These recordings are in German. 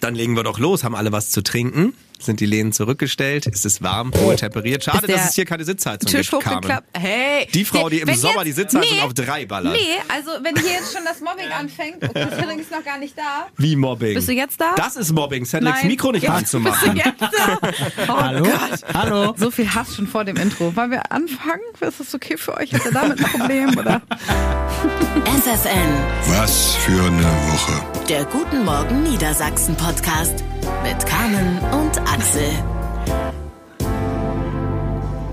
Dann legen wir doch los. Haben alle was zu trinken? Sind die Lehnen zurückgestellt? Ist es warm, wohl temperiert? Schade, dass es hier keine Sitzheizung Tisch gibt, Carmen. hochgeklappt. Hey. Die Frau, die im Wenn Sommer jetzt- die Sitzheizung nee, auf drei ballert. Nee, also wenn hier jetzt schon das Mobbing anfängt, Cedric ist noch gar nicht da. Wie Mobbing. Bist du jetzt da? Das ist Mobbing. Cedrics Nein. Mikro nicht Jetzt anzumachen. Bist du jetzt da? Oh Hallo? Gott. Hallo? So viel Hass schon vor dem Intro. Wollen wir anfangen? Ist das okay für euch? Habt ihr damit ein Problem? Oder? FFN, Was für eine Woche. der Guten Morgen Niedersachsen Podcast mit Carmen und Axel.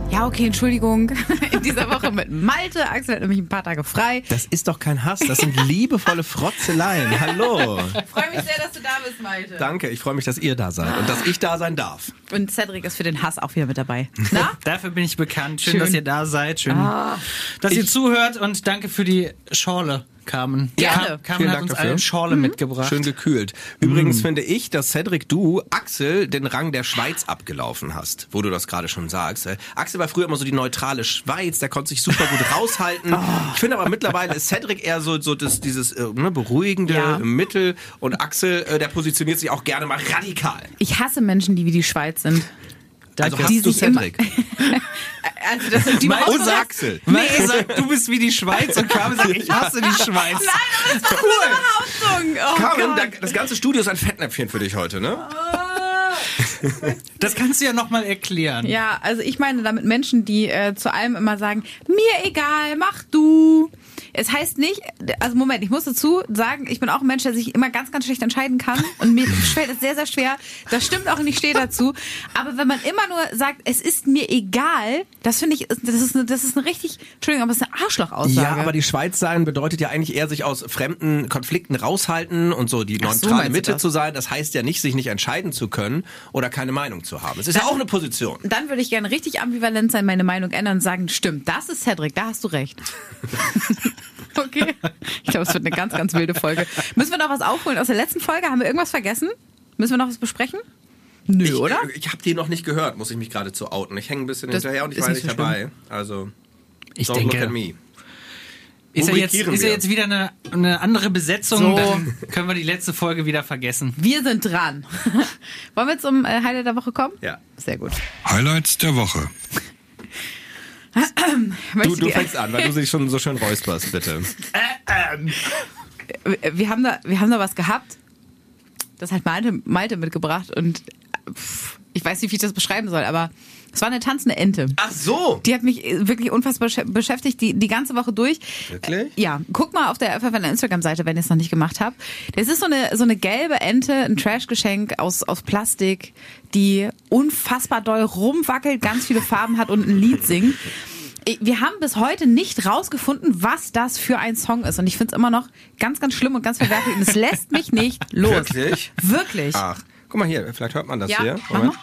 Ja, okay, Entschuldigung. In dieser Woche mit Malte. Axel hat nämlich ein paar Tage frei. Das ist doch kein Hass, das sind liebevolle Frotzeleien. Hallo. Ich freue mich sehr, dass du da bist, Malte. Danke, ich freue mich, dass ihr da seid und dass ich da sein darf. Und Cedric ist für den Hass auch wieder mit dabei. Na? Dafür bin ich bekannt. Schön, Schön. dass ihr da seid. Schön, Ah. dass ihr Ich- zuhört und danke für die Schorle, Carmen. Gerne. Car- Carmen Vielen hat Dank uns dafür. eine Schorle mitgebracht. Schön gekühlt. Übrigens finde ich, dass Cedric, du Axel den Rang der Schweiz abgelaufen hast, wo du das gerade schon sagst. Äh, Axel war früher immer so die neutrale Schweiz, der konnte sich super gut raushalten. Ich finde aber mittlerweile ist Cedric eher so, so das, dieses äh, ne, beruhigende Ja. Mittel und Axel, äh, der positioniert sich auch gerne mal radikal. Ich hasse Menschen, die wie die Schweiz sind. Also hast Die du sich immer- Cedric. Also das sind die überhaupt Und so- Axel. Malte sagt, du bist wie die Schweiz und Carmen sagt, ich hasse die Schweiz. Behauptung. Oh Carmen, das ganze Studio ist ein Fettnäpfchen für dich heute, ne? Das kannst du ja nochmal erklären. Ja, also ich meine damit Menschen, die äh, zu allem immer sagen, mir egal, mach du. Es heißt nicht, also Moment, ich muss dazu sagen, ich bin auch ein Mensch, der sich immer ganz, ganz schlecht entscheiden kann und mir fällt es sehr, sehr schwer. Das stimmt auch und ich stehe dazu. Aber wenn man immer nur sagt, es ist mir egal, das finde ich, das ist eine, das ist eine richtig, Entschuldigung, aber es ist eine Arschlochaussage. Ja, aber die Schweiz sein bedeutet ja eigentlich eher sich aus fremden Konflikten raushalten und so die so, neutrale du Mitte zu sein. Das heißt ja nicht, sich nicht entscheiden zu können oder keine Meinung zu haben. Es ist ja auch eine Position. Dann würde ich gerne richtig ambivalent sein, meine Meinung ändern und sagen, stimmt, das ist Cedric, da hast du recht. okay. Ich glaube, es wird eine ganz, ganz wilde Folge. Müssen wir noch was aufholen aus der letzten Folge? Haben wir irgendwas vergessen? Müssen wir noch was besprechen? Nö, Ich, oder? äh, Ich habe die noch nicht gehört, muss ich mich gerade zu outen. Ich hänge ein bisschen Das hinterher und ich war nicht nicht so dabei. Also, Ich don't denke, look at me. Ist ja jetzt, ist ja jetzt wieder eine, eine andere Besetzung, So. dann können wir die letzte Folge wieder vergessen. Wir sind dran. Wollen wir zum äh, Highlight der Woche kommen? Ja. Sehr gut. Highlights der Woche. Du, du fängst an, weil du dich schon so schön räusperst, bitte. wir haben da, wir haben da was gehabt. Das hat Malte, Malte mitgebracht und pff, ich weiß nicht, wie ich das beschreiben soll, aber es war eine tanzende Ente. Ach so. Die hat mich äh, wirklich unfassbar besch- beschäftigt, die, die ganze Woche durch. Wirklich? Äh, Ja, guck mal auf der FFN Instagram-Seite, wenn ihr es noch nicht gemacht habt. Das ist so eine, so eine gelbe Ente, ein Trash-Geschenk aus, aus Plastik, die unfassbar doll rumwackelt, ganz viele Farben hat und ein Lied singt. Ich- Wir haben bis heute nicht rausgefunden, was das für ein Song ist. Und ich finde es immer noch ganz, ganz schlimm und ganz verwerflich. Und es lässt mich nicht los. Wirklich? Wirklich. Ach, guck mal hier, vielleicht hört man das ja, hier. mach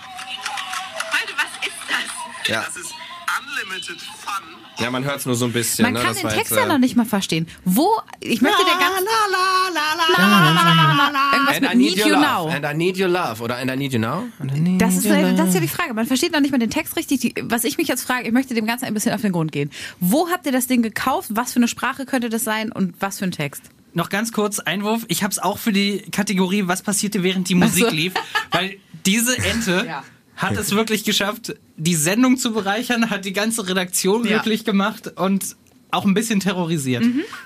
Ja. Das ist Unlimited Fun. ja, man hört es nur so ein bisschen. Man ne? kann Das den war Text jetzt, ja äh, noch nicht mal verstehen. Wo, ich möchte der ganz... Irgendwas And mit I need You love. Now. And I need your love. Oder And I need you now. And I need Das ist, love. das ist ja die Frage. Man versteht noch nicht mal den Text richtig. Die, was ich mich jetzt frage, ich möchte dem Ganzen ein bisschen auf den Grund gehen. Wo habt ihr das Ding gekauft? Was für eine Sprache könnte das sein und was für ein Text? Noch ganz kurz Einwurf. Ich habe es auch für die Kategorie, was passierte während die Musik Ach so. lief, weil diese Ente Ja. Hat es wirklich geschafft, die Sendung zu bereichern, hat die ganze Redaktion Ja. glücklich gemacht und auch ein bisschen terrorisiert.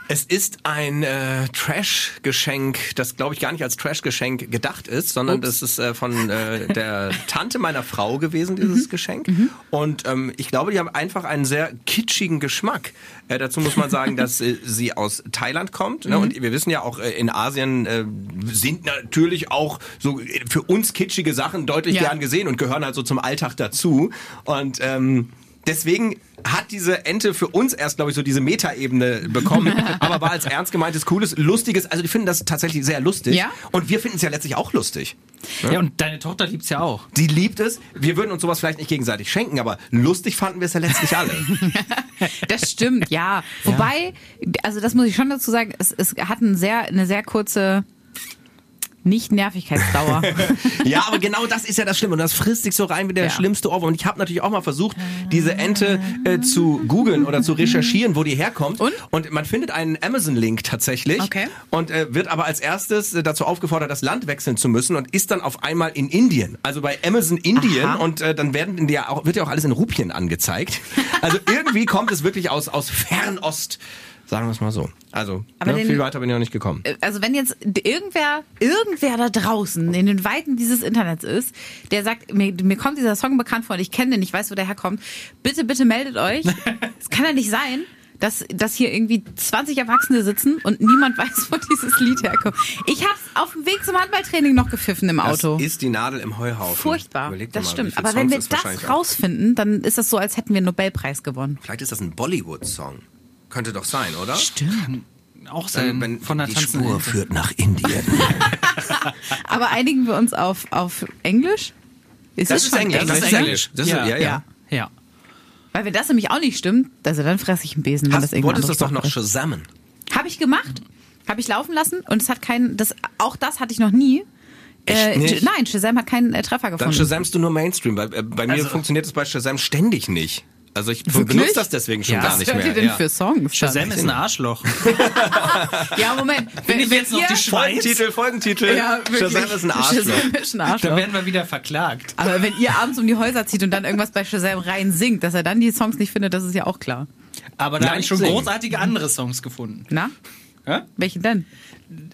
Es ist ein äh, Trash-Geschenk, das glaube ich gar nicht als Trash-Geschenk gedacht ist, sondern das ist äh, von äh, der Tante meiner Frau gewesen, dieses Geschenk. Und ähm, ich glaube, die haben einfach einen sehr kitschigen Geschmack. Äh, dazu muss man sagen, dass äh, sie aus Thailand kommt. Ne? Und wir wissen ja auch, äh, in Asien äh, sind natürlich auch so äh, für uns kitschige Sachen deutlich Ja. gern gesehen und gehören halt so zum Alltag dazu. Und ähm, Deswegen hat diese Ente für uns erst, glaube ich, so diese Metaebene bekommen, aber war als ernst gemeintes, cooles, lustiges, also die finden das tatsächlich sehr lustig. Ja? Und wir finden es ja letztlich auch lustig. Ja, und deine Tochter liebt's ja auch. Sie liebt es. Wir würden uns sowas vielleicht nicht gegenseitig schenken, aber lustig fanden wir es ja letztlich alle. Das stimmt, ja. Wobei, also das muss ich schon dazu sagen, es, es hat ein sehr, eine sehr kurze nicht Nervigkeitsdauer. Ja, aber genau das ist ja das Schlimme. Und das frisst sich so rein wie der Ja. schlimmste Ohrwurm. Und ich habe natürlich auch mal versucht, diese Ente äh, zu googeln oder zu recherchieren, wo die herkommt. Und? man findet einen Amazon-Link tatsächlich. Okay. Und äh, wird aber als erstes äh, dazu aufgefordert, das Land wechseln zu müssen und ist dann auf einmal in Indien. Also bei Amazon Indien. Aha. Und äh, dann werden in der auch, wird ja auch alles in Rupien angezeigt. Also irgendwie kommt es wirklich aus, aus Fernost. Sagen wir es mal so. Also, Aber ne, den- viel weiter bin ich noch nicht gekommen. also wenn jetzt irgendwer, irgendwer da draußen in den Weiten dieses Internets ist, der sagt, mir, mir kommt dieser Song bekannt vor und ich kenne den, ich weiß, wo der herkommt, bitte, bitte meldet euch. Es kann ja nicht sein, dass, dass hier irgendwie 20 Erwachsene sitzen und niemand weiß, wo dieses Lied herkommt. Ich hab's auf dem Weg zum Handballtraining noch gepfiffen im Auto. Das ist die Nadel im Heuhaufen. Furchtbar, Überleg das mal, stimmt. Aber wenn Songs wir es wahrscheinlich das rausfinden, dann ist das so, als hätten wir einen Nobelpreis gewonnen. Vielleicht ist das ein Bollywood-Song. Könnte doch sein, oder? Stimmt. Auch sein Wenn von der die Spur führt nach Indien. Aber einigen wir uns auf, auf Englisch? Ist Das es ist schon Englisch. Das ist Englisch. Das ist, ja, ja. Ja. Ja. Weil wenn das nämlich auch nicht stimmt, also dann fresse ich einen Besen, wenn das Hast, irgendein wolltest du es doch noch Shazammen? Habe ich gemacht, habe ich laufen lassen und es hat keinen, das, auch das hatte ich noch nie. Äh, nicht? Nein, Shazam hat keinen äh, Treffer Dann gefunden. Shazamst du nur Mainstream. Bei, äh, bei mir Also- funktioniert es bei Shazam ständig nicht. Also ich Wirklich? benutze das deswegen schon Ja. gar Was nicht hört mehr. ihr denn ja. für Songs? Shazam ist ein Arschloch. Ja, Moment. Bin ich jetzt noch die Schweiz? Folgentitel, Folgentitel. Ja. Shazam ist ein Arschloch. Shazam ist ein Da Arschloch. werden wir wieder verklagt. Aber wenn ihr abends um die Häuser zieht und dann irgendwas bei Shazam rein singt, dass er dann die Songs nicht findet, das ist ja auch klar. Aber da habe ich schon singen. großartige andere Songs gefunden. Na? Ja? Welche denn?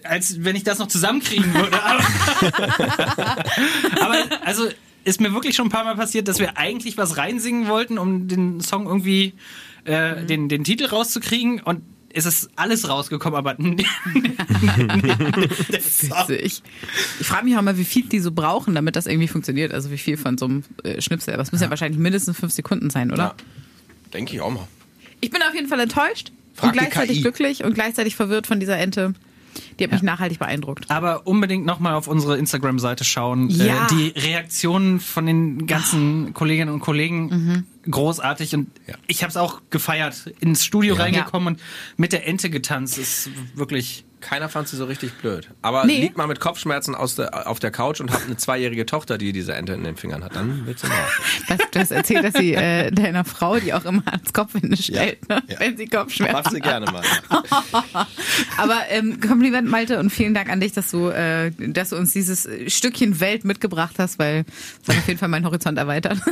Als wenn ich das noch zusammenkriegen würde. Aber, aber also ist mir wirklich schon ein paar Mal passiert, dass wir eigentlich was reinsingen wollten, um den Song irgendwie äh, den, den Titel rauszukriegen und es ist alles rausgekommen, aber. Witzig. Ich frage mich auch mal, wie viel die so brauchen, damit das irgendwie funktioniert. Also wie viel von so einem äh, Schnipsel. Aber es müssen ja wahrscheinlich mindestens fünf Sekunden sein, oder? Ja. Denke ich auch mal. Ich bin auf jeden Fall enttäuscht Frag und gleichzeitig KI. glücklich und gleichzeitig verwirrt von dieser Ente. Die hat mich nachhaltig beeindruckt. Aber unbedingt nochmal auf unsere Instagram-Seite schauen. Ja. Äh, die Reaktionen von den ganzen Kolleginnen und Kollegen großartig und Ja. ich habe es auch gefeiert. Ins Studio Ja. reingekommen und mit der Ente getanzt. Ist wirklich. Keiner fand sie so richtig blöd. Aber Nee. liegt mal mit Kopfschmerzen aus der, auf der Couch und habt eine zweijährige Tochter, die diese Ente in den Fingern hat. Dann wird's immer. Was, du hast erzählt, dass sie äh, deiner Frau, die auch immer ans Kopfhände stellt, ne? ja. wenn sie Macht Kopfschmerzen sie gerne mal. Aber ähm, Kompliment, Malte, und vielen Dank an dich, dass du, äh, dass du uns dieses Stückchen Welt mitgebracht hast, weil es hat auf jeden Fall meinen Horizont erweitert.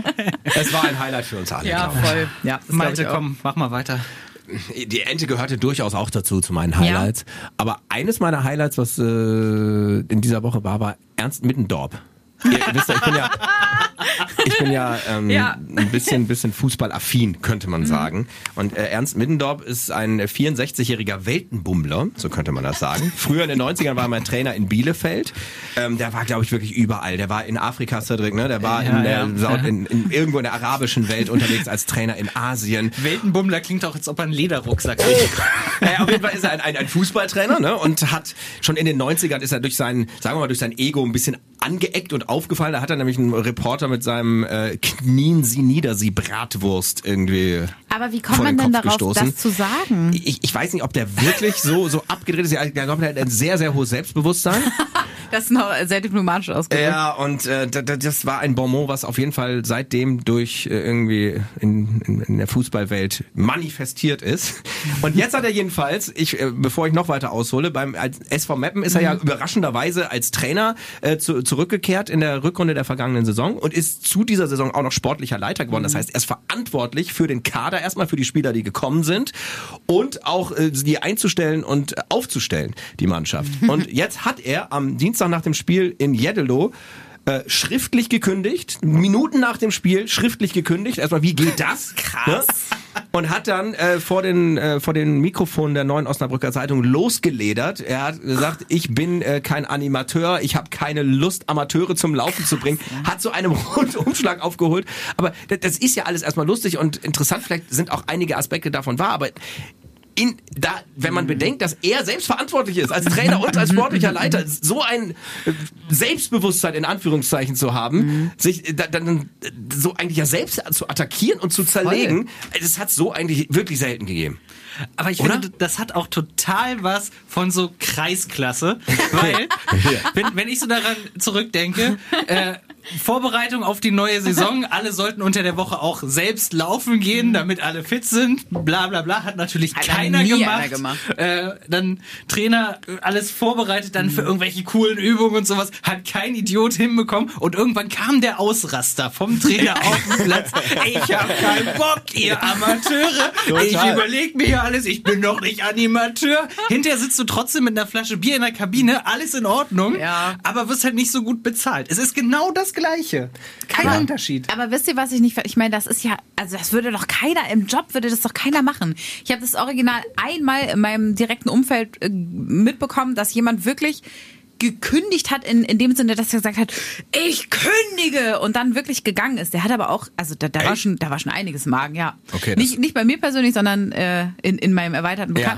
Es war ein Highlight für uns alle. ich. voll. Ja, das auch. komm, mach mal weiter. Die Ente gehörte durchaus auch dazu, zu meinen Highlights. Aber eines meiner Highlights, was äh, in dieser Woche war, war Ernst Middendorp. Ihr wisst ja, ich bin ja, ich bin ja, ähm, Ja. ein bisschen, bisschen fußballaffin, könnte man sagen. Und äh, Ernst Middendorp ist ein 64-jähriger Weltenbummler, so könnte man das sagen. Früher in den 90ern war er mein Trainer in Bielefeld. Ähm, der war, glaube ich, wirklich überall. Der war in Afrika, Cedric, ne? Der war Ja, in, der, ja. In, in irgendwo in der arabischen Welt unterwegs als Trainer in Asien. Weltenbummler klingt auch, als ob er einen Lederrucksack hat. Naja, auf jeden Fall ist er ein, ein, ein Fußballtrainer ne? und hat schon in den 90ern ist er durch sein, sagen wir mal, durch sein Ego ein bisschen angeeckt und aufgefallen. Da hat er nämlich einen Reporter mit seinem äh, Knien Sie nieder, Sie Bratwurst irgendwie Aber wie kommt man den denn Kopf darauf, gestoßen. das zu sagen? Ich, ich weiß nicht, ob der wirklich so, so abgedreht ist. Ich glaube, der hat ein sehr, sehr hohes Selbstbewusstsein. Das ist noch sehr diplomatisch ausgedrückt. Ja, und äh, da- da- das war ein Bonmot, was auf jeden Fall seitdem durch äh, irgendwie in, in, in der Fußballwelt manifestiert ist. Und jetzt hat er jedenfalls, ich, äh, bevor ich noch weiter aushole, beim als SV Meppen ist er ja überraschenderweise als Trainer äh, zu, zurückgekehrt in der Rückrunde der vergangenen Saison und ist zu dieser Saison auch noch sportlicher Leiter geworden. Das heißt, er ist verantwortlich für den Kader erstmal für die Spieler, die gekommen sind und auch äh, die einzustellen und aufzustellen, die Mannschaft. Und jetzt hat er am Dienstag nach dem Spiel in Jeddelo äh, schriftlich gekündigt, Minuten nach dem Spiel schriftlich gekündigt. Erstmal, wie geht das? Krass. Und hat dann äh, vor den äh, vor den Mikrofonen der neuen Osnabrücker Zeitung losgeledert. Er hat gesagt, ich bin äh, kein Animateur, ich habe keine Lust, Amateure zum Laufen zu bringen. Hat so einen Rundumschlag aufgeholt. Aber das, das ist ja alles erstmal lustig und interessant. Vielleicht sind auch einige Aspekte davon wahr, aber in, da, wenn man bedenkt, dass er selbst verantwortlich ist, als Trainer und als sportlicher Leiter, so ein Selbstbewusstsein in Anführungszeichen zu haben, sich da- dann so eigentlich ja selbst zu attackieren und zu zerlegen, das hat so eigentlich wirklich selten gegeben. Aber ich Oder? finde, das hat auch total was von so Kreisklasse, weil wenn, wenn ich so daran zurückdenke, äh, Vorbereitung auf die neue Saison, alle sollten unter der Woche auch selbst laufen gehen, damit alle fit sind, bla bla bla, hat natürlich Hat keiner gemacht. gemacht. Äh, dann Trainer äh, alles vorbereitet, dann Mhm. für irgendwelche coolen Übungen und sowas, hat kein Idiot hinbekommen und irgendwann kam der Ausraster vom Trainer auf den Platz. Ich hab keinen Bock, ihr Amateure. Ich Total. überleg mir hier alles, ich bin doch nicht Animateur. Hinterher sitzt du trotzdem mit einer Flasche Bier in der Kabine, alles in Ordnung, Ja. aber wirst halt nicht so gut bezahlt. Es ist genau das Gleiche. Kein Aber- Unterschied. Aber wisst ihr, was ich nicht, ver- ich meine, das ist ja, also das würde doch keiner, im Job würde das doch keiner machen. Ich habe das Original einmal in meinem direkten Umfeld äh, mitbekommen, dass jemand wirklich gekündigt hat in, in dem Sinne, dass er gesagt hat, ich kündige und dann wirklich gegangen ist. Der hat aber auch, also da, da war schon, da war schon einiges im Magen, ja. Okay, nicht, nicht bei mir persönlich, sondern äh, in, in meinem erweiterten Ja.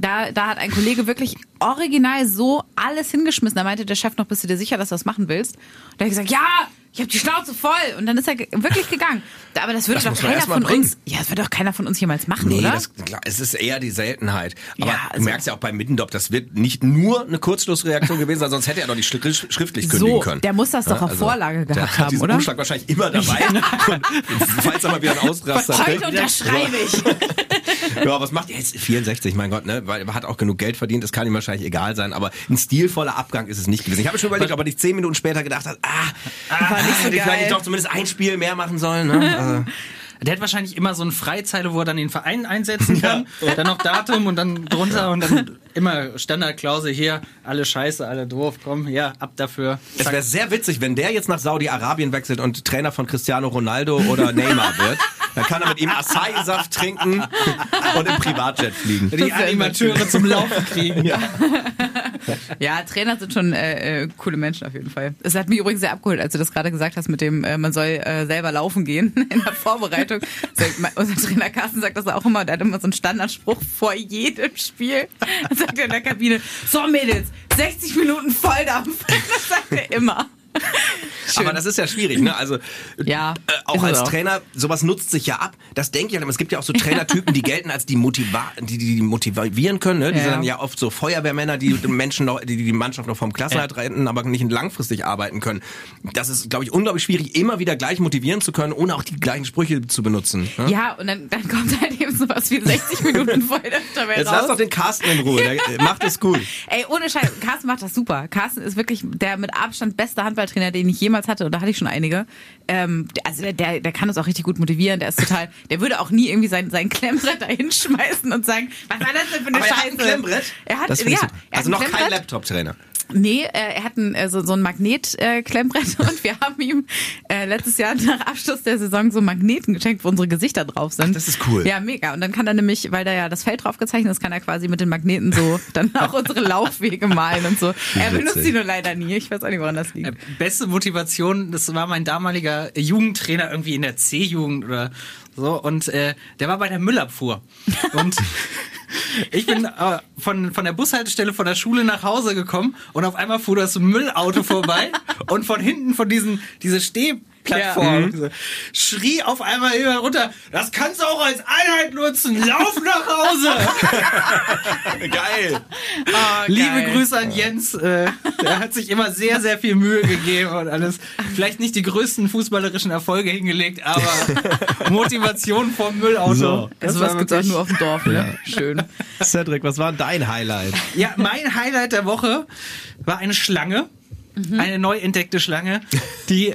Da, da hat ein Kollege wirklich original so alles hingeschmissen. Da meinte der Chef noch, bist du dir sicher, dass du das machen willst? Und da hat er gesagt, ja, ich habe die Schnauze voll. Und dann ist er wirklich gegangen. Aber das würde Das doch keiner von bringen. uns, ja, das wird doch keiner von uns jemals machen, Nee, oder? das, klar, es ist eher die Seltenheit. Aber Ja, du also- merkst ja auch bei Middendorf, das wird nicht nur eine Kurzschlussreaktion gewesen sein, sonst hätte er doch nicht schri- schriftlich kündigen So, können. der muss das doch auf Vorlage der gehabt hat haben, oder? Umschlag wahrscheinlich immer dabei. Und falls er mal wieder einen Ausraster Heute unterschreibe ich. Ja, was macht er jetzt? 64, mein Gott, ne? Weil er hat auch genug Geld verdient, das kann ihm wahrscheinlich egal sein, aber ein stilvoller Abgang ist es nicht gewesen. Ich habe schon überlegt, ob er nicht zehn Minuten später gedacht hat, ah, War nicht so hätte ich vielleicht doch zumindest ein Spiel mehr machen sollen. Ne? Also, Der hat wahrscheinlich immer so eine Freizeile, wo er dann den Verein einsetzen kann, dann noch Datum und dann drunter und dann immer Standardklausel hier, alle scheiße, alle doof, komm, ja, ab dafür. es Zack. wäre sehr witzig, wenn der jetzt nach Saudi-Arabien wechselt und Trainer von Cristiano Ronaldo oder Neymar wird. Dann kann er mit ihm Acai-Saft trinken und im Privatjet fliegen. die Animateure zum Laufen kriegen. Ja, Trainer sind schon äh, äh, coole Menschen auf jeden Fall. Es hat mich übrigens sehr abgeholt, als du das gerade gesagt hast mit dem, äh, man soll äh, selber laufen gehen in der Vorbereitung. Unser Trainer Carsten sagt das auch immer, der hat immer so einen Standardspruch vor jedem Spiel. Dann sagt er in der Kabine, so Mädels, 60 Minuten Volldampf. Das sagt er immer. Aber das ist ja schwierig, ne? Also Ja, äh, auch als auch. Trainer, sowas nutzt sich ja ab. Das denke ich halt. Es gibt ja auch so Trainertypen, die gelten als die, Motiva die, die motivieren können. Ne? Die Ja. sind dann ja oft so Feuerwehrmänner, die die Menschen noch, die die Mannschaft noch vom Klassenhalt retten, aber nicht langfristig arbeiten können. Das ist, glaube ich, unglaublich schwierig, immer wieder gleich motivieren zu können, ohne auch die gleichen Sprüche zu benutzen. Ne? Ja, und dann, dann kommt halt eben sowas wie 60 Minuten Volldampf dabei Jetzt raus. lass doch den Carsten in Ruhe. Der macht es gut. Ey, ohne Scheiß, Carsten macht das super. Carsten ist wirklich der mit Abstand beste Handballtrainer, den ich jemals hatte. Und da hatte ich schon einige. Ähm, der- also der, der, der kann uns auch richtig gut motivieren. Der ist total, der würde auch nie irgendwie sein, sein Klemmbrett da hinschmeißen und sagen, was war das denn für eine Aber er Scheiße? hat ein Klemmbrett. Er hat, Das ja, er Also noch kein. Laptop-Trainer. Nee, äh, er hat ein, äh, so, so ein Magnet-Klemmbrett und wir haben ihm äh, letztes Jahr nach Abschluss der Saison so Magneten geschenkt, wo unsere Gesichter drauf sind. Ach, das ist cool. Ja, mega. Und dann kann er nämlich, weil da ja das Feld drauf gezeichnet ist, kann er quasi mit den Magneten so dann auch unsere Laufwege malen und so. Er benutzt sie nur leider nie. Ich weiß auch nicht, woran das liegt. Äh, Beste Motivation, das war mein damaliger Jugendtrainer irgendwie in der C-Jugend oder so und äh, der war bei der Müllabfuhr. Und ich bin äh, von, von der Bushaltestelle von der Schule nach Hause gekommen und auf einmal fuhr das Müllauto vorbei und von hinten von diesen diese Stehplattform so, schrie auf einmal immer runter, das kannst du auch als Einheit nutzen, lauf nach Hause. Geil. Liebe Grüße an Jens. Äh, der hat sich immer sehr, sehr viel Mühe gegeben und alles. Vielleicht nicht die größten fußballerischen Erfolge hingelegt, aber Motivation vom Müllauto. So. Das Also war was wirklich- nur auf dem Dorf, ne? Schön. Cedric, was war dein Highlight? Ja, mein Highlight der Woche war eine Schlange. Eine neu entdeckte Schlange, die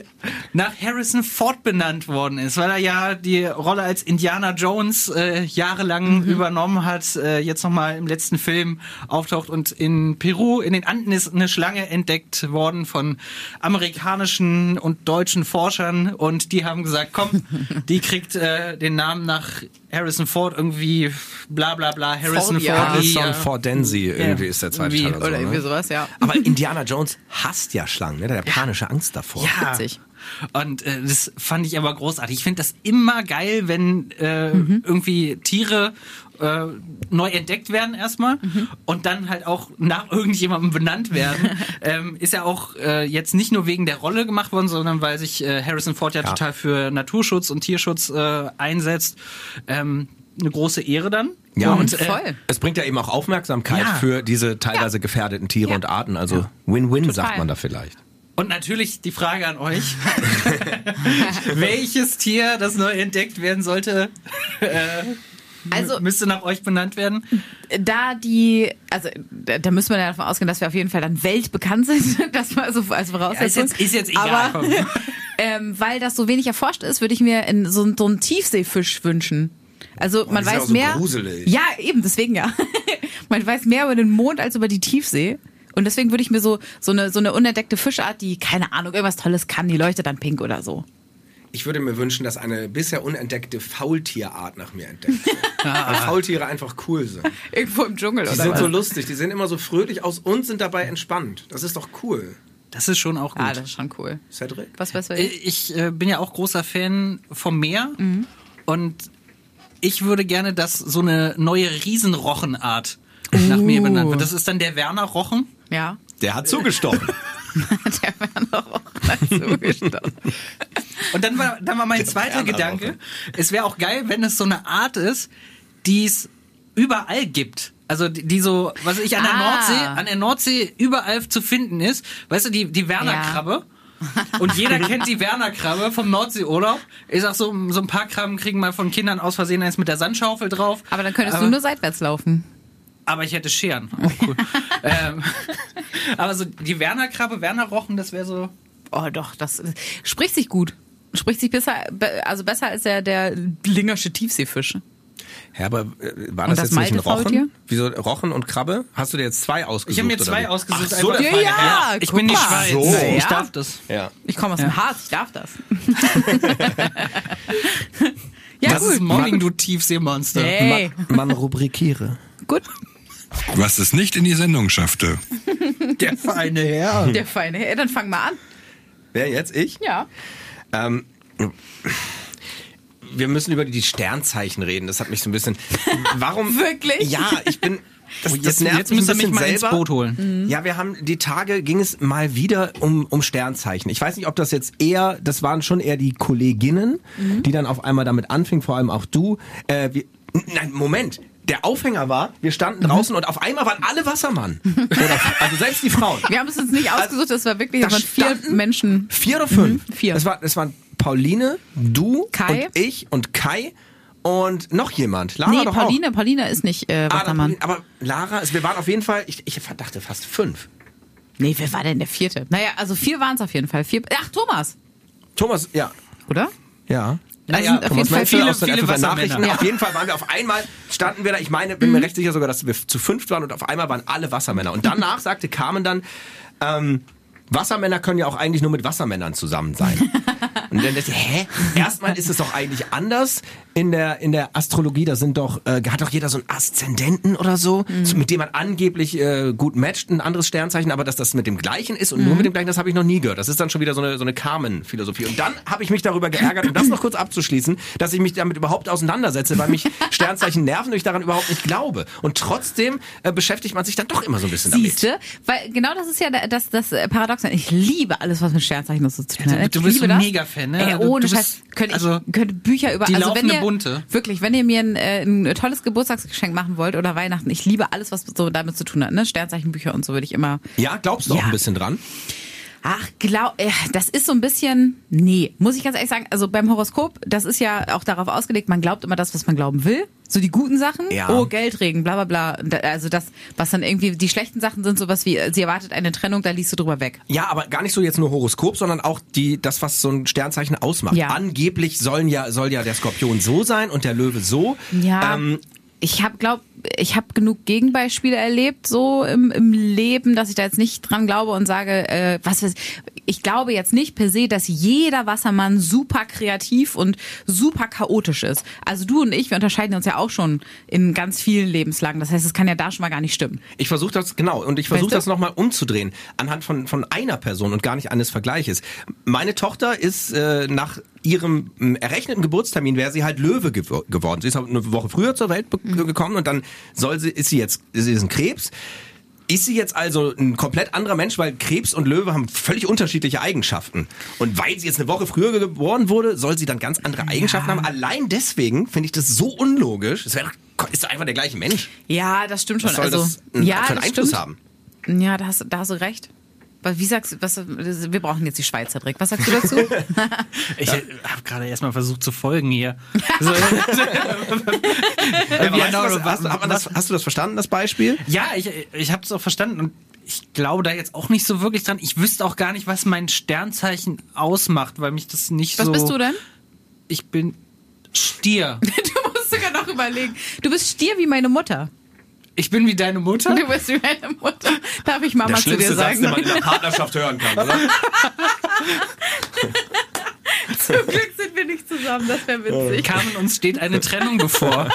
nach Harrison Ford benannt worden ist, weil er ja die Rolle als Indiana Jones äh, jahrelang übernommen hat, äh, jetzt nochmal im letzten Film auftaucht und in Peru, in den Anden ist eine Schlange entdeckt worden von amerikanischen und deutschen Forschern und die haben gesagt, komm, die kriegt äh, den Namen nach Harrison Ford irgendwie bla bla bla, Harrison Ford, ja. Harrison ja. Fordensi irgendwie ist der zweite Teil. Oder, Oder so, irgendwie ne? sowas, ja. Aber Indiana Jones hasst ja Schlangen, ne? Der hat ja panische Angst davor. Ja. Witzig. Und äh, das fand ich aber großartig. Ich finde das immer geil, wenn äh, Mhm. irgendwie Tiere äh, neu entdeckt werden erstmal Mhm. und dann halt auch nach irgendjemandem benannt werden. ähm, ist ja auch äh, jetzt nicht nur wegen der Rolle gemacht worden, sondern weil sich äh, Harrison Ford ja, total für Naturschutz und Tierschutz äh, einsetzt. Ähm, eine große Ehre dann. Ja, und und äh, Voll. Es bringt ja eben auch Aufmerksamkeit Ja. für diese teilweise gefährdeten Tiere Ja. und Arten. Also Win-Win, sagt man da vielleicht. Und natürlich die Frage an euch. Welches Tier, das neu entdeckt werden sollte, Also müsste nach euch benannt werden? da die, also da, da müssen wir ja davon ausgehen, dass wir auf jeden Fall dann weltbekannt sind. Das war so als Voraussetzung. ist, jetzt, ist jetzt egal. Aber ähm, weil das so wenig erforscht ist, würde ich mir in so, so einen Tiefseefisch wünschen. Also man die sind weiß auch so mehr. gruselig. Ja, eben, deswegen ja. man weiß mehr über den Mond als über die Tiefsee. Und deswegen würde ich mir so, so eine, so eine unentdeckte Fischart, die, keine Ahnung, irgendwas Tolles kann, die leuchtet dann pink oder so. Ich würde mir wünschen, dass eine bisher unentdeckte Faultierart nach mir entdeckt wird. Weil Faultiere einfach cool sind. Irgendwo im Dschungel Die oder sind was. so lustig, die sehen immer so fröhlich aus und sind dabei entspannt. Das ist doch cool. Das ist schon auch gut. ah, das ist schon cool. Cedric? Was weißt du? ich äh, bin ja auch großer Fan vom Meer Mhm. und ich würde gerne, dass so eine neue Riesenrochenart nach mir benannt wird. Das ist dann der Werner Rochen. Ja. Der hat zugestochen. Der war noch auch dazu gestoßen. Und dann war, dann war mein zweiter Werner Gedanke, es wäre auch geil, wenn es so eine Art ist, die es überall gibt. Also die, die so, was ich, an der Ah. Nordsee, an der Nordsee überall zu finden ist. Weißt du, die, die Werner-Krabbe. Und jeder kennt die Werner-Krabbe vom Nordseeurlaub. Ich sag so, so ein paar Krabben kriegen mal von Kindern aus Versehen eins mit der Sandschaufel drauf. Aber dann könntest aber, du nur seitwärts laufen. Aber ich hätte Scheren. Auch cool. ähm, aber so die Werner-Krabbe, Werner-Rochen, das wäre so. Oh doch, das spricht sich gut. Spricht sich besser, be- also besser als der, der Lingersche Tiefseefisch. Ja, aber äh, war das, das jetzt nicht ein? Rochen? Wieso Rochen und Krabbe? Hast du dir jetzt zwei ausgesucht? Ich habe mir zwei ausgesucht. Ach so, Ja, ja. Herr. Ich bin die. Schweiz. So. Ich Ja. darf das. Ja. Ich komme aus Ja. dem Harz, ich darf das. ja, das gut. ist Mobbing, du Tiefseemonster. Hey, Man rubrikiere. gut. Was es nicht in die Sendung schaffte. Der feine Herr. Der feine Herr. Dann fang mal an. Wer jetzt? Ich? Ja. Ähm, wir müssen über die Sternzeichen reden. Das hat mich so ein bisschen. Warum? Wirklich? Ja, ich bin. Das, Oh, das jetzt nervt jetzt mich müsst ihr ein mich bisschen mal ins selber. Boot holen. Ja, wir haben die Tage ging es mal wieder um, um Sternzeichen. Ich weiß nicht, ob das jetzt eher, das waren schon eher die Kolleginnen, die dann auf einmal damit anfingen, vor allem auch du. Äh, wir, nein, Moment. Der Aufhänger war, wir standen draußen und auf einmal waren alle Wassermann. Oder, also selbst die Frauen. Wir haben es uns nicht ausgesucht, das war wirklich, Da waren vier Menschen. Vier oder fünf? Mhm, vier. Es, war, es waren Pauline, du Kai. und ich und Kai und noch jemand. Lara Nee, doch Pauline, Pauline ist nicht äh, auch. Ah, Wassermann. Aber Lara, also wir waren auf jeden Fall, ich, ich verdachte fast fünf. Nee, wer war denn der vierte? Naja, also vier waren es auf jeden Fall. Vier, ach, Thomas, Thomas, ja. oder? Ja. Da ja, sind auf Thomas jeden Fall viele, aus den viele. Nachrichten. Ja. Auf jeden Fall waren wir auf einmal, standen wir da, ich meine, bin Mhm. mir recht sicher sogar, dass wir zu fünft waren und auf einmal waren alle Wassermänner. Und danach sagte Carmen dann, ähm, Wassermänner können ja auch eigentlich nur mit Wassermännern zusammen sein. Und dann dachte ich, hä? Erstmal ist es doch eigentlich anders in der, in der Astrologie. Da sind doch, äh, hat doch jeder so einen Aszendenten oder so, so, mit dem man angeblich äh, gut matcht, ein anderes Sternzeichen, aber dass das mit dem gleichen ist und nur mit dem gleichen, das habe ich noch nie gehört. Das ist dann schon wieder so eine, so eine Carmen-Philosophie. Und dann habe ich mich darüber geärgert, um das noch kurz abzuschließen, dass ich mich damit überhaupt auseinandersetze, weil mich Sternzeichen nerven und ich daran überhaupt nicht glaube. Und trotzdem äh, beschäftigt man sich dann doch immer so ein bisschen damit. Siehste, weil genau das ist ja das, das äh, Paradoxon. Ich liebe alles, was mit Sternzeichen so zu tun hat. du- Ich du bist ein. Mega-Fan, ne? Ey, ohne du Scheiß. bist- Könnte ich also, könnte Bücher über also wenn laufende Bunte. Wirklich, wenn ihr mir ein, äh, ein tolles Geburtstagsgeschenk machen wollt oder Weihnachten, ich liebe alles, was so damit zu tun hat. Ne? Sternzeichenbücher und so würde ich immer Ja, glaubst du auch Ja. ein bisschen dran? Ach, glaub, äh, das ist so ein bisschen, nee, muss ich ganz ehrlich sagen, also beim Horoskop, das ist ja auch darauf ausgelegt, man glaubt immer das, was man glauben will. So die guten Sachen, Ja. oh, Geldregen, bla bla bla. Also das, was dann irgendwie, die schlechten Sachen sind sowas wie, sie erwartet eine Trennung, da liest du drüber weg. Ja, aber gar nicht so jetzt nur Horoskop, sondern auch die, das, was so ein Sternzeichen ausmacht. Ja. Angeblich sollen ja, soll ja der Skorpion so sein und der Löwe so. Ja. Ähm, ich hab, glaub, ich habe genug Gegenbeispiele erlebt, so im, im Leben, dass ich da jetzt nicht dran glaube und sage, äh, was weiß ich glaube jetzt nicht per se, dass jeder Wassermann super kreativ und super chaotisch ist. Also du und ich, wir unterscheiden uns ja auch schon in ganz vielen Lebenslagen. Das heißt, es kann ja da schon mal gar nicht stimmen. Ich versuche das, genau, und ich versuche Weißt du? das nochmal umzudrehen, anhand von, von einer Person und gar nicht eines Vergleiches. Meine Tochter ist äh, nach ihrem m, errechneten Geburtstermin wäre sie halt Löwe gewo- geworden. Sie ist halt eine Woche früher zur Welt be- gekommen und dann soll sie, ist sie jetzt, sie ist ein Krebs. Ist sie jetzt also ein komplett anderer Mensch, weil Krebs und Löwe haben völlig unterschiedliche Eigenschaften. Und weil sie jetzt eine Woche früher geboren wurde, soll sie dann ganz andere Eigenschaften haben. Allein deswegen finde ich das so unlogisch. Es wäre ist doch einfach der gleiche Mensch. Ja, das stimmt schon. Was soll also, das einen- ja, für einen das Einfluss stimmt. haben? Ja, da hast, da hast du recht. Wie sagst du, was, wir brauchen jetzt die Schweizer Trick. Was sagst du dazu? Ich habe gerade erstmal versucht zu folgen hier. So, Ja, genau, was, hast, du- das, hast du das verstanden, das Beispiel? ja, ich, ich habe es auch verstanden und ich glaube da jetzt auch nicht so wirklich dran. Ich wüsste auch gar nicht, was mein Sternzeichen ausmacht, weil mich das nicht Was so... bist du denn? Ich bin Stier. Du musst sogar noch überlegen. Du bist Stier wie meine Mutter. Ich bin wie deine Mutter. Du bist wie meine Mutter. Darf ich Mama zu dir sagen? in der Partnerschaft hören kann, oder? Zum Glück sind wir nicht zusammen, das wäre witzig. Carmen, uns steht eine Trennung bevor.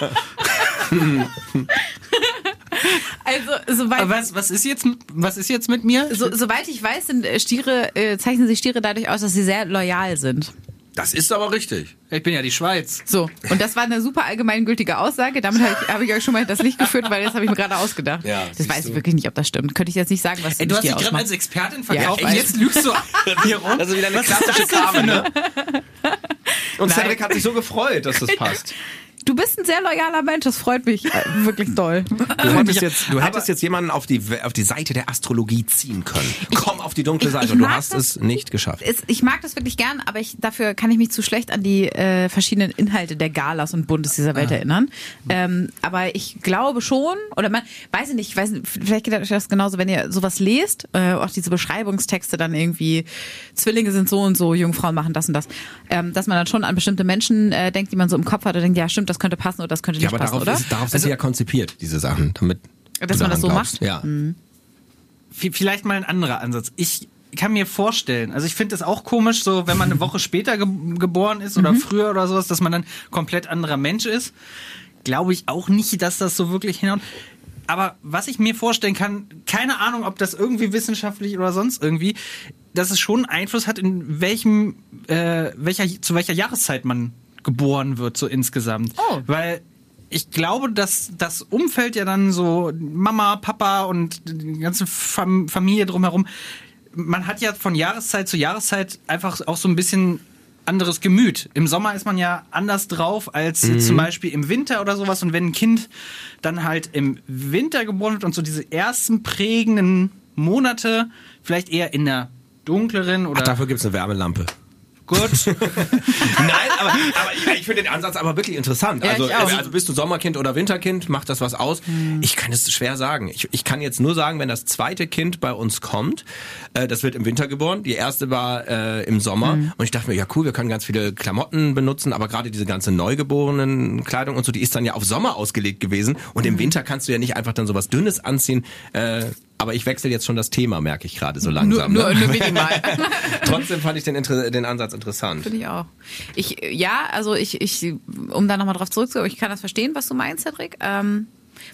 Also, soweit, Aber was, was, ist jetzt, was ist jetzt mit mir? so, soweit ich weiß, sind Stiere, äh, zeichnen sich Stiere dadurch aus, dass sie sehr loyal sind. Das ist aber richtig. Ich bin ja die Schweiz. So, und das war eine super allgemeingültige Aussage. Damit habe ich, hab ich euch schon mal das Licht geführt, weil das habe ich mir gerade ausgedacht. Ja, das weiß ich wirklich nicht, ob das stimmt. Könnte ich jetzt nicht sagen, was Ey, du hast dich gerade als Expertin verkauft Ja, jetzt lügst du hier rum. Das ist wieder eine klassische Carmen, ne? Und Cedric hat sich so gefreut, dass das passt. Du bist ein sehr loyaler Mensch, das freut mich äh, wirklich doll. Du hättest jetzt, du hättest jetzt jemanden auf die, auf die Seite der Astrologie ziehen können. Komm auf die dunkle ich- Seite ich und du hast das- es nicht geschafft. Es- Ich mag das wirklich gern, aber ich, dafür kann ich mich zu schlecht an die äh, verschiedenen Inhalte der Galas und Bundes dieser Welt erinnern. Ähm, aber ich glaube schon, oder man, weiß ich nicht, ich weiß nicht, vielleicht geht euch das genauso, wenn ihr sowas lest, äh, auch diese Beschreibungstexte dann irgendwie, Zwillinge sind so und so, Jungfrauen machen das und das, ähm, dass man dann schon an bestimmte Menschen äh, denkt, die man so im Kopf hat und denkt, ja stimmt, das könnte passen oder das könnte Ja, nicht aber passen, darauf, oder? ist, darauf sind sie ja konzipiert, diese Sachen, damit Dass man das so glaubst. macht? Mhm. Ja. V- Vielleicht mal ein anderer Ansatz. Ich kann mir vorstellen, also ich finde es auch komisch, so wenn man eine Woche später ge geboren ist oder früher oder sowas, dass man dann komplett anderer Mensch ist. Glaube ich auch nicht, dass das so wirklich hinhaut. Aber was ich mir vorstellen kann, keine Ahnung, ob das irgendwie wissenschaftlich oder sonst irgendwie, dass es schon Einfluss hat, in welchem, äh, welcher, zu welcher Jahreszeit man geboren wird, so insgesamt. Oh. Weil ich glaube, dass das Umfeld ja dann so Mama, Papa und die ganze Fam Familie drumherum, man hat ja von Jahreszeit zu Jahreszeit einfach auch so ein bisschen anderes Gemüt. Im Sommer ist man ja anders drauf als jetzt zum Beispiel im Winter oder sowas. Und wenn ein Kind dann halt im Winter geboren wird und so diese ersten prägenden Monate vielleicht eher in der dunkleren oder Ach, dafür gibt's eine Wärmelampe. Gut. Nein, aber, aber ich, ich finde den Ansatz aber wirklich interessant. Ja, also, also bist du Sommerkind oder Winterkind, macht das was aus? Ich kann es schwer sagen. Ich, ich kann jetzt nur sagen, wenn das zweite Kind bei uns kommt, äh, das wird im Winter geboren, die erste war äh, im Sommer und ich dachte mir, ja cool, wir können ganz viele Klamotten benutzen, aber gerade diese ganze neugeborenen Kleidung und so, die ist dann ja auf Sommer ausgelegt gewesen und im Winter kannst du ja nicht einfach dann sowas Dünnes anziehen. Äh, aber ich wechsle jetzt schon das Thema, merke ich gerade so langsam. nur, ne? nur minimal. Trotzdem fand ich den, Inter den Ansatz interessant. Finde ich auch. Ich, ja, also ich, ich, um da nochmal drauf zurückzukommen, ich kann das verstehen, was du meinst, Cedric. Ähm,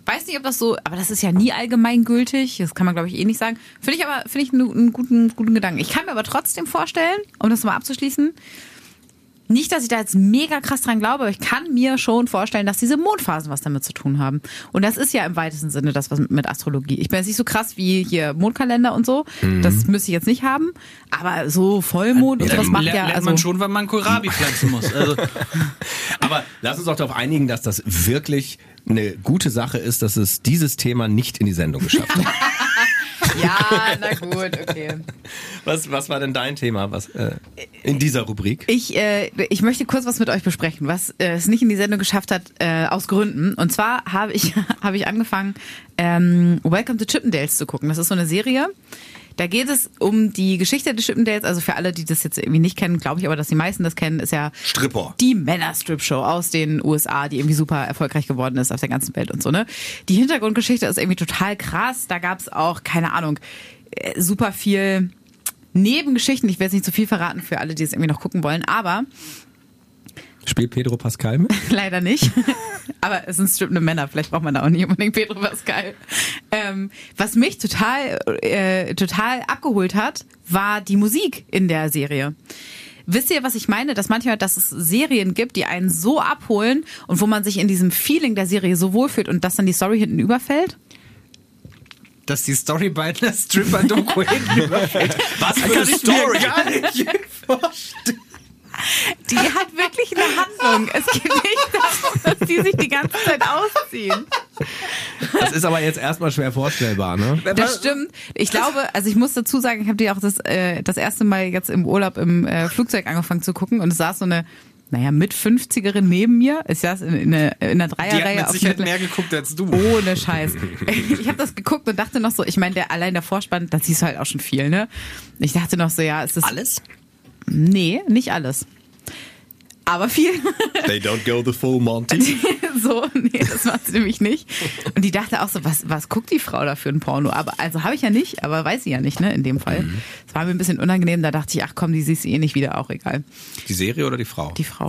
weiß nicht, ob das so, aber das ist ja nie allgemeingültig. Das kann man, glaube ich, eh nicht sagen. Finde ich aber, finde ich einen, einen guten, guten Gedanken. Ich kann mir aber trotzdem vorstellen, um das mal abzuschließen, nicht, dass ich da jetzt mega krass dran glaube, aber ich kann mir schon vorstellen, dass diese Mondphasen was damit zu tun haben. Und das ist ja im weitesten Sinne das, was mit Astrologie. Ich bin jetzt nicht so krass wie hier Mondkalender und so. Das müsste ich jetzt nicht haben. Aber so Vollmond und dann macht ja, lernt also. man schon, wann man Kohlrabi pflanzen muss. Also, Aber lass uns doch darauf einigen, dass das wirklich eine gute Sache ist, dass es dieses Thema nicht in die Sendung geschafft hat. Ja, na gut, okay. Was, was war denn dein Thema was, äh, in dieser Rubrik? Ich, äh, ich möchte kurz was mit euch besprechen, was äh, es nicht in die Sendung geschafft hat, äh, aus Gründen. Und zwar habe ich, habe ich angefangen, ähm, Welcome to Chippendales zu gucken. Das ist so eine Serie, Da geht es um die Geschichte des Chippendales. Also für alle, die das jetzt irgendwie nicht kennen, glaube ich aber, dass die meisten das kennen, ist ja Stripper. die Männer-Strip-Show aus den USA, die irgendwie super erfolgreich geworden ist auf der ganzen Welt und so, ne? Die Hintergrundgeschichte ist irgendwie total krass. Da gab es auch, keine Ahnung, äh, super viel Nebengeschichten. Ich will jetzt nicht zu viel verraten für alle, die es irgendwie noch gucken wollen, aber Spielt Pedro Pascal mit? Leider nicht. Aber es sind strippende Männer. Vielleicht braucht man da auch nicht unbedingt Pedro Pascal. Ähm, was mich total, äh, total abgeholt hat, war die Musik in der Serie. Wisst ihr, was ich meine? Dass manchmal, dass es Serien gibt, die einen so abholen und wo man sich in diesem Feeling der Serie so wohlfühlt und dass dann die Story hinten überfällt? Dass die Story bei einer Stripper-Doku hinten überfällt. Was für Kann eine ich mir Story? gar nicht vorstellen. Die hat wirklich eine Handlung. Es geht nicht darum, dass die sich die ganze Zeit ausziehen. Das ist aber jetzt erstmal schwer vorstellbar, ne? Das stimmt. Ich glaube, also ich muss dazu sagen, ich habe die auch das, äh, das erste Mal jetzt im Urlaub im äh, Flugzeug angefangen zu gucken und es saß so eine, naja, mit 50erin neben mir. Ich saß in, in, einer- in einer Die Dreierreihe hat mit Sicherheit mehr geguckt als du. ohne Scheiß. Ich habe das geguckt und dachte noch so, ich meine, der allein der Vorspann, das siehst du halt auch schon viel, ne? Ich dachte noch so, ja, ist das Alles? Nee, nicht alles. Aber viel. They don't go the full Monty. so, nee, das macht sie nämlich nicht. Und die dachte auch so, was, was guckt die Frau da für ein Porno? Aber also habe ich ja nicht, aber weiß sie ja nicht, ne, in dem Fall. Es war mir ein bisschen unangenehm, da dachte ich, ach komm, die siehst du eh nicht wieder, auch egal. Die Serie oder die Frau? Die Frau.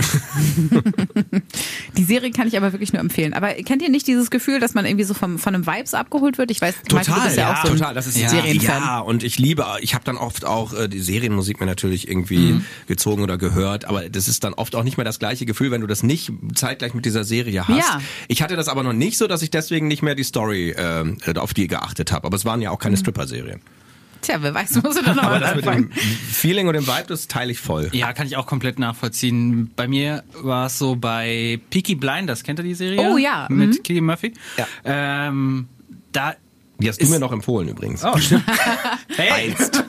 die Serie kann ich aber wirklich nur empfehlen. Aber kennt ihr nicht dieses Gefühl, dass man irgendwie so vom, von einem Vibes abgeholt wird? Ich weiß, Malte, du bist ja, auch so ein total. Das ist Serienfan. Ja, und ich liebe, ich habe dann oft auch äh, die Serienmusik mir natürlich irgendwie gezogen oder gehört, aber das ist dann oft auch nicht mehr das gleiche Gefühl, wenn du das nicht zeitgleich mit dieser Serie hast. Ja. Ich hatte das aber noch nicht so, dass ich deswegen nicht mehr die Story ähm, auf die geachtet habe. Aber es waren ja auch keine Stripper-Serien. Tja, wer weiß, muss du dann noch Aber mal das mit dem anfangen. Feeling und dem Vibe, das teile ich voll. Ja, kann ich auch komplett nachvollziehen. Bei mir war es so bei Peaky Blinders, kennt ihr die Serie? Oh, ja. Mit Mhm. Killian Murphy. Ja. Ähm, da Die hast du mir noch empfohlen übrigens. Oh, stimmt. hey. Einst.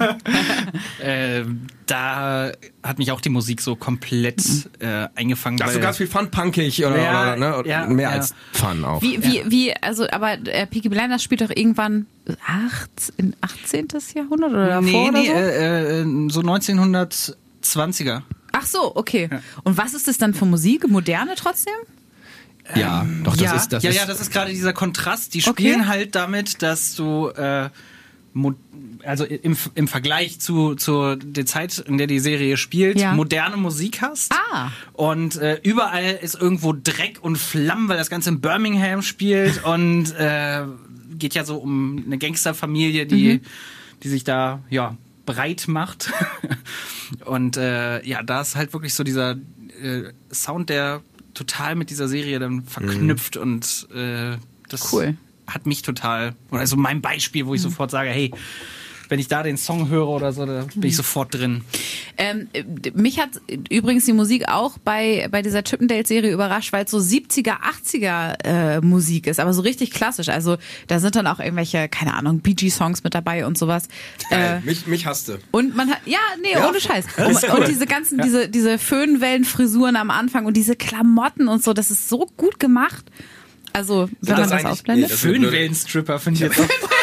äh, da hat mich auch die Musik so komplett äh, eingefangen. Da hast du ganz viel Fun-punkig oder, Ja, oder, ne? ja, mehr ja. als Fun auch. Wie, wie, wie, also, aber äh, Peaky Blinders spielt doch irgendwann acht, in 18. Jahrhundert oder davor nee, oder nee, so? äh, äh, so 1920er. Ach so, okay. Und was ist das dann für Musik? Moderne trotzdem? Ja, doch, das ja, ist, das ja, ist, ja, das ist gerade dieser Kontrast. Die Okay. spielen halt damit, dass du äh, also im, im Vergleich zu, zu der Zeit, in der die Serie spielt, Ja. moderne Musik hast. Ah. Und äh, überall ist irgendwo Dreck und Flammen, weil das Ganze in Birmingham spielt und äh, geht ja so um eine Gangsterfamilie, die, die sich da ja breit macht. und äh, ja, da ist halt wirklich so dieser äh, Sound, der total mit dieser Serie dann verknüpft und äh, das Cool. hat mich total, oder also mein Beispiel, wo ich sofort sage, hey, wenn ich da den Song höre oder so, da bin ich sofort drin. Ähm, äh, mich hat übrigens die Musik auch bei, bei dieser Chippendale-Serie überrascht, weil es so 70er, 80er äh, Musik ist, aber so richtig klassisch. Also da sind dann auch irgendwelche, keine Ahnung, Bee Gees-Songs mit dabei und sowas. Äh, mich, mich hasste. Und man hat, ja, nee, Ja, ohne Scheiß. das Und, cool. und diese ganzen, diese, diese Föhnwellenfrisuren am Anfang und diese Klamotten und so, das ist so gut gemacht. Also, wenn das man das eigentlich- ausblendet. nee, das- Föhnwellenstripper finde ich jetzt auch.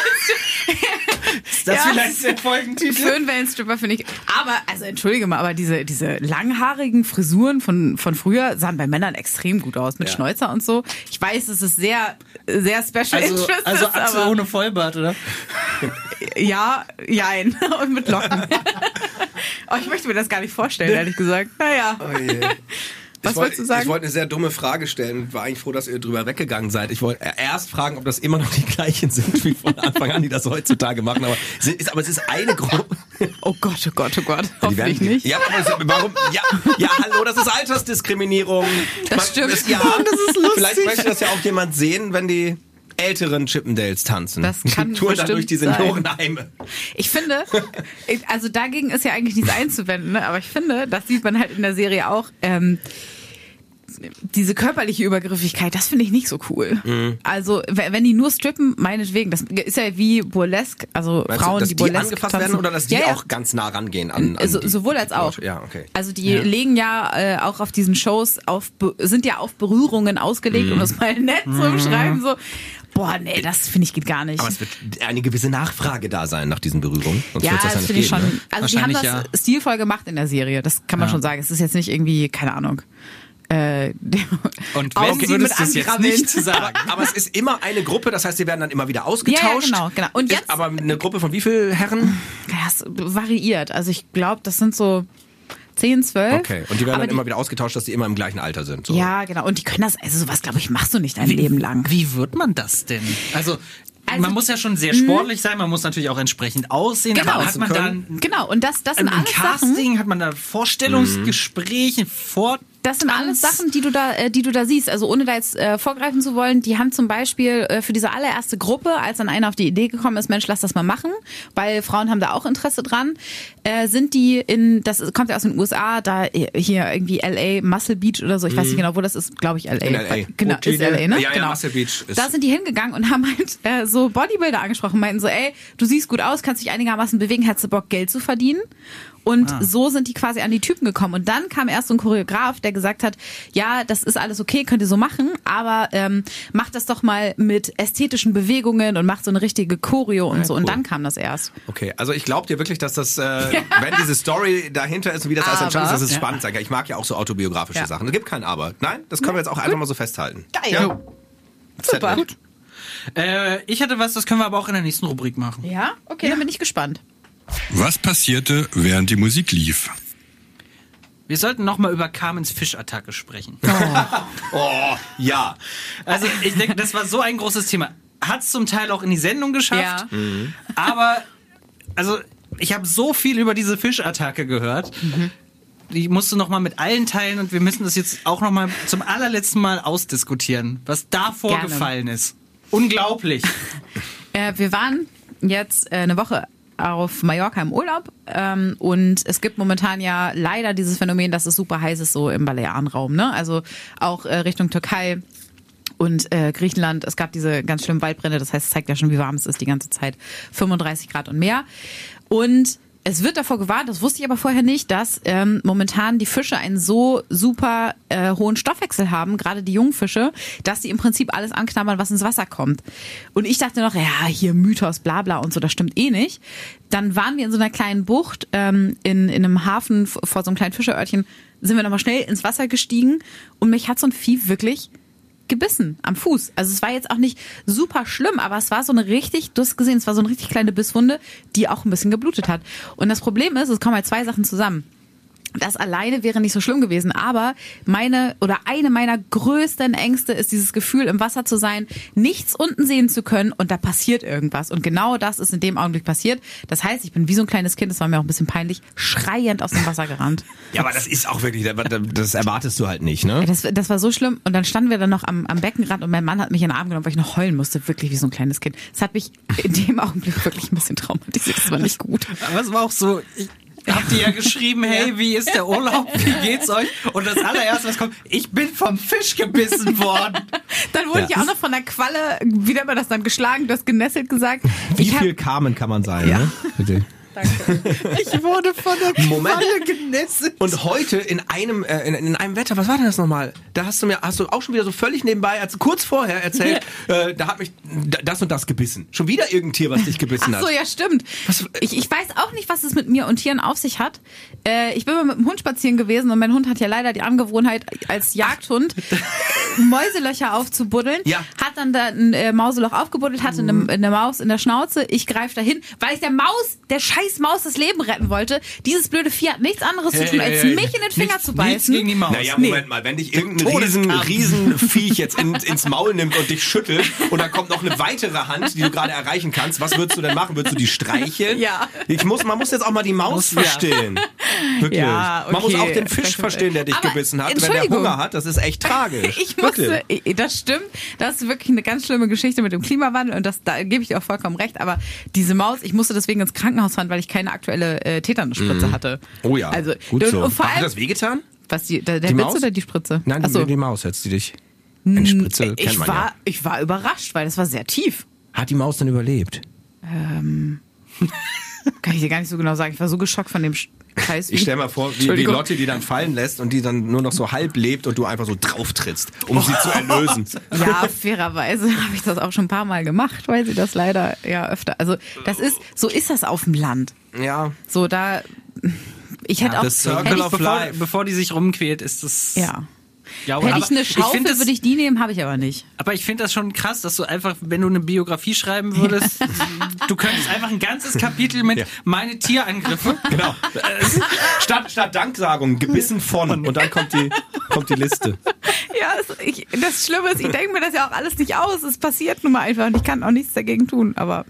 Ist das Ja, vielleicht der Folgentitel? Föhnwellenstripper finde ich. Aber, also entschuldige mal, aber diese, diese langhaarigen Frisuren von, von früher sahen bei Männern extrem gut aus, mit Ja. Schnäuzer und so. Ich weiß, es ist sehr, sehr special Also, interest. also Axel ohne Vollbart, oder? ja, jein. Und mit Locken. oh, ich möchte mir das gar nicht vorstellen, ehrlich gesagt. Naja. Was ich wollt- wolltest du sagen? Ich wollte eine sehr dumme Frage stellen und war eigentlich froh, dass ihr drüber weggegangen seid. Ich wollte erst fragen, ob das immer noch die gleichen sind wie von Anfang an, die das heutzutage machen. Aber, es ist, aber es ist eine Gruppe. Oh Gott, oh Gott, oh Gott. Die Hoffentlich werden- nicht. Ja, aber warum? Ja, ja, hallo, das ist Altersdiskriminierung. Das stimmt. Es, ja, das ist lustig. Vielleicht möchte das ja auch jemand sehen, wenn die älteren Chippendales tanzen. Das kann die dann bestimmt durch die. Seniorenheime. Ich finde, also dagegen ist ja eigentlich nichts einzuwenden, ne? aber ich finde, das sieht man halt in der Serie auch. Ähm, diese körperliche Übergriffigkeit, das finde ich nicht so cool. Mhm. Also, wenn die nur strippen, meinetwegen, das ist ja wie Burlesque, also Meinst Frauen, du, dass die die Burlesque angefasst tanzen. werden oder dass die ja, ja. auch ganz nah rangehen an, an So, die sowohl als auch. Ja, okay. Also die legen ja äh, auch auf diesen Shows auf sind ja auf Berührungen ausgelegt, Mhm. um das mal nett zu umschreiben. So, boah, nee, das finde ich geht gar nicht. Aber es wird eine gewisse Nachfrage da sein nach diesen Berührungen. Sonst ja, das, ja nicht finde ich schon. ne? Also die haben das Wahrscheinlich stilvoll gemacht in der Serie. Das kann man schon sagen. Es ist jetzt nicht irgendwie, keine Ahnung. Äh, Und wenn würdest mit du es jetzt nicht sagen? Aber es ist immer eine Gruppe, das heißt, sie werden dann immer wieder ausgetauscht. Ja, ja, genau, genau. Und Ist jetzt- aber eine Gruppe von wie viel Herren? Ja, es variiert. Also ich glaube, das sind so 10, 12. Okay. Und die werden Aber dann immer wieder ausgetauscht, dass die immer im gleichen Alter sind. So. Ja, genau. Und die können das, also sowas, glaube ich, machst du nicht dein Leben lang. Wie wird man das denn? Also, Also- man muss ja schon sehr sportlich sein, man muss natürlich auch entsprechend aussehen. Genau. Aber hat man dann Genau. Und das, das sind ein alles Sachen. Casting, hat man da Vorstellungsgespräche, vor Das sind alles? Sachen, die du da, äh, die du da siehst. Also ohne da jetzt äh, vorgreifen zu wollen, die haben zum Beispiel äh, für diese allererste Gruppe, als dann einer auf die Idee gekommen ist, Mensch, lass das mal machen, weil Frauen haben da auch Interesse dran, äh, sind die in, das kommt ja aus den USA, da äh, hier irgendwie LA, Muscle Beach oder so, ich weiß nicht genau, wo das ist, glaube ich LA. In LA. Genau, ist LA, ne? Ja, ja, genau. Muscle Beach ist- Da sind die hingegangen und haben halt äh, so Bodybuilder angesprochen, meinten so, ey, du siehst gut aus, kannst dich einigermaßen bewegen, hättest du Bock, Geld zu verdienen? Und so sind die quasi an die Typen gekommen. Und dann kam erst so ein Choreograf, der gesagt hat, ja, das ist alles okay, könnt ihr so machen, aber ähm, macht das doch mal mit ästhetischen Bewegungen und macht so eine richtige Choreo und so. Und cool. dann kam das erst. Okay, also ich glaube dir wirklich, dass das, äh, wenn diese Story dahinter ist und wie das alles entstanden ist, dass es Ja. spannend sein kann. Ich mag ja auch so autobiografische Ja. Sachen. Es gibt kein Aber. Nein, das können wir jetzt auch einfach mal so festhalten. Geil. Ja. Super. Gut. Äh, ich hatte was, das können wir aber auch in der nächsten Rubrik machen. Ja? Okay, dann bin ich gespannt. Was passierte, während die Musik lief? Wir sollten nochmal über Carmens Fischattacke sprechen. Oh, ja. Also ich denke, das war so ein großes Thema. Hat es zum Teil auch in die Sendung geschafft, Ja. aber also ich habe so viel über diese Fischattacke gehört. Ich musste noch mal mit allen teilen und wir müssen das jetzt auch noch mal zum allerletzten Mal ausdiskutieren, was da vorgefallen ist. Unglaublich. Äh, wir waren jetzt äh, eine Woche auf Mallorca im Urlaub ähm, und es gibt momentan ja leider dieses Phänomen, dass es super heiß ist so im Balearenraum, ne? Also auch äh, Richtung Türkei und äh, Griechenland. Es gab diese ganz schlimmen Waldbrände, das heißt, es zeigt ja schon, wie warm es ist die ganze Zeit. 35 Grad und mehr. Und es wird davor gewarnt, das wusste ich aber vorher nicht, dass ähm, momentan die Fische einen so super äh, hohen Stoffwechsel haben, gerade die jungen Fische, dass sie im Prinzip alles anknabbern, was ins Wasser kommt. Und ich dachte noch, ja, hier Mythos, bla bla und so, das stimmt eh nicht. Dann waren wir in so einer kleinen Bucht ähm, in, in einem Hafen vor so einem kleinen Fischerörtchen, sind wir nochmal schnell ins Wasser gestiegen und mich hat so ein Vieh wirklich gebissen am Fuß. Also es war jetzt auch nicht super schlimm, aber es war so eine richtig, du hast gesehen, es war so eine richtig kleine Bisswunde, die auch ein bisschen geblutet hat. Und das Problem ist, es kommen halt zwei Sachen zusammen. Das alleine wäre nicht so schlimm gewesen, aber meine oder eine meiner größten Ängste ist dieses Gefühl, im Wasser zu sein, nichts unten sehen zu können und da passiert irgendwas. Und genau das ist in dem Augenblick passiert. Das heißt, ich bin wie so ein kleines Kind, das war mir auch ein bisschen peinlich, schreiend aus dem Wasser gerannt. Ja, aber das ist auch wirklich, das erwartest du halt nicht, ne? Das, das war so schlimm. Und dann standen wir dann noch am, am Beckenrand und mein Mann hat mich in den Arm genommen, weil ich noch heulen musste, wirklich wie so ein kleines Kind. Das hat mich in dem Augenblick wirklich ein bisschen traumatisiert. Das war nicht gut. Aber es war auch so, ich habt ihr ja geschrieben, hey, wie ist der Urlaub? Wie geht's euch? Und das allererste, was kommt, ich bin vom Fisch gebissen worden. Dann wurde Ja. ich auch noch von der Qualle, wie nennt man das dann, geschlagen, du hast genesselt gesagt. Wie ich hab- viel Carmen kann man sein, ne? Bitte. Ich wurde von der Moment. Qualle genesselt. Und heute in einem äh, in, in einem Wetter, was war denn das nochmal? Da hast du mir hast du auch schon wieder so völlig nebenbei, als kurz vorher erzählt, äh, da hat mich das und das gebissen. Schon wieder irgendein Tier, was dich gebissen Ach so, hat. ja, stimmt. Was- Ich, ich weiß auch nicht, was es mit mir und Tieren auf sich hat. Äh, ich bin mal mit dem Hund spazieren gewesen und mein Hund hat ja leider die Angewohnheit, als Jagdhund Mäuselöcher aufzubuddeln. Ja. Hat dann da ein äh, Mauseloch aufgebuddelt, hatte eine, eine Maus in der Schnauze. Ich greife dahin, weil ich der Maus, der scheiß Maus das Leben retten wollte. Dieses blöde Vieh hat nichts anderes zu tun, als Hey, mich in den Finger nichts, zu Nichts beißen. gegen die Maus. Naja, Nee. Moment mal, wenn dich irgendein riesen, riesen Viech jetzt in, ins Maul nimmt und dich schüttelt und dann kommt noch eine weitere Hand, die du gerade erreichen kannst, was würdest du denn machen? Würdest du die streicheln? Ja. Ich muss, man muss jetzt auch mal die Maus ja. verstehen. Wirklich. Ja, Man muss okay. auch den Fisch verstehen, der dich Aber, gebissen hat. Wenn der. Hunger hat, das ist echt tragisch. Ich musste, Wirklich. ich- das stimmt, das ist wirklich eine ganz schlimme Geschichte mit dem Klimawandel und das, da gebe ich dir auch vollkommen recht, aber diese Maus, ich musste deswegen ins Krankenhaus fahren, weil ich keine aktuelle äh, Tetanusspritze hatte. Oh ja, Also, gut und, so. und vor Hat allem, das wehgetan? Was, die, der, der Die Witz Maus? oder die Spritze? Nein, Ach so. die, Maus jetzt, die dich. Eine Spritze kennt ich man war, ja. ich war überrascht, weil das war sehr tief. Hat die Maus dann überlebt? Kann ich dir gar nicht so genau sagen. Ich war so geschockt von dem Sch- Scheiß. Ich stell mal vor, wie, wie. Lotte die dann fallen lässt und die dann nur noch so halb lebt und du einfach so drauf trittst, um sie zu erlösen. Ja, fairerweise habe ich das auch schon ein paar Mal gemacht, weil sie das leider ja öfter. Also das ist, so ist das auf dem Land. Ja. So da, ich hätte auch, das Circle hätte ich, of Bevor, Life. bevor die sich rumquält, ist das. ja. Ja, Hätte ich eine Schaufel, das- würde ich die nehmen, habe ich aber nicht. Aber ich finde das schon krass, dass du einfach, wenn du eine Biografie schreiben würdest, du könntest einfach ein ganzes Kapitel mit Ja. meine Tierangriffe. Genau. statt, statt Danksagung, gebissen von. Und dann kommt die, kommt die Liste. Ja, das, ich, das Schlimme ist, ich denke mir das ja auch alles nicht aus. Es passiert nun mal einfach und ich kann auch nichts dagegen tun. Aber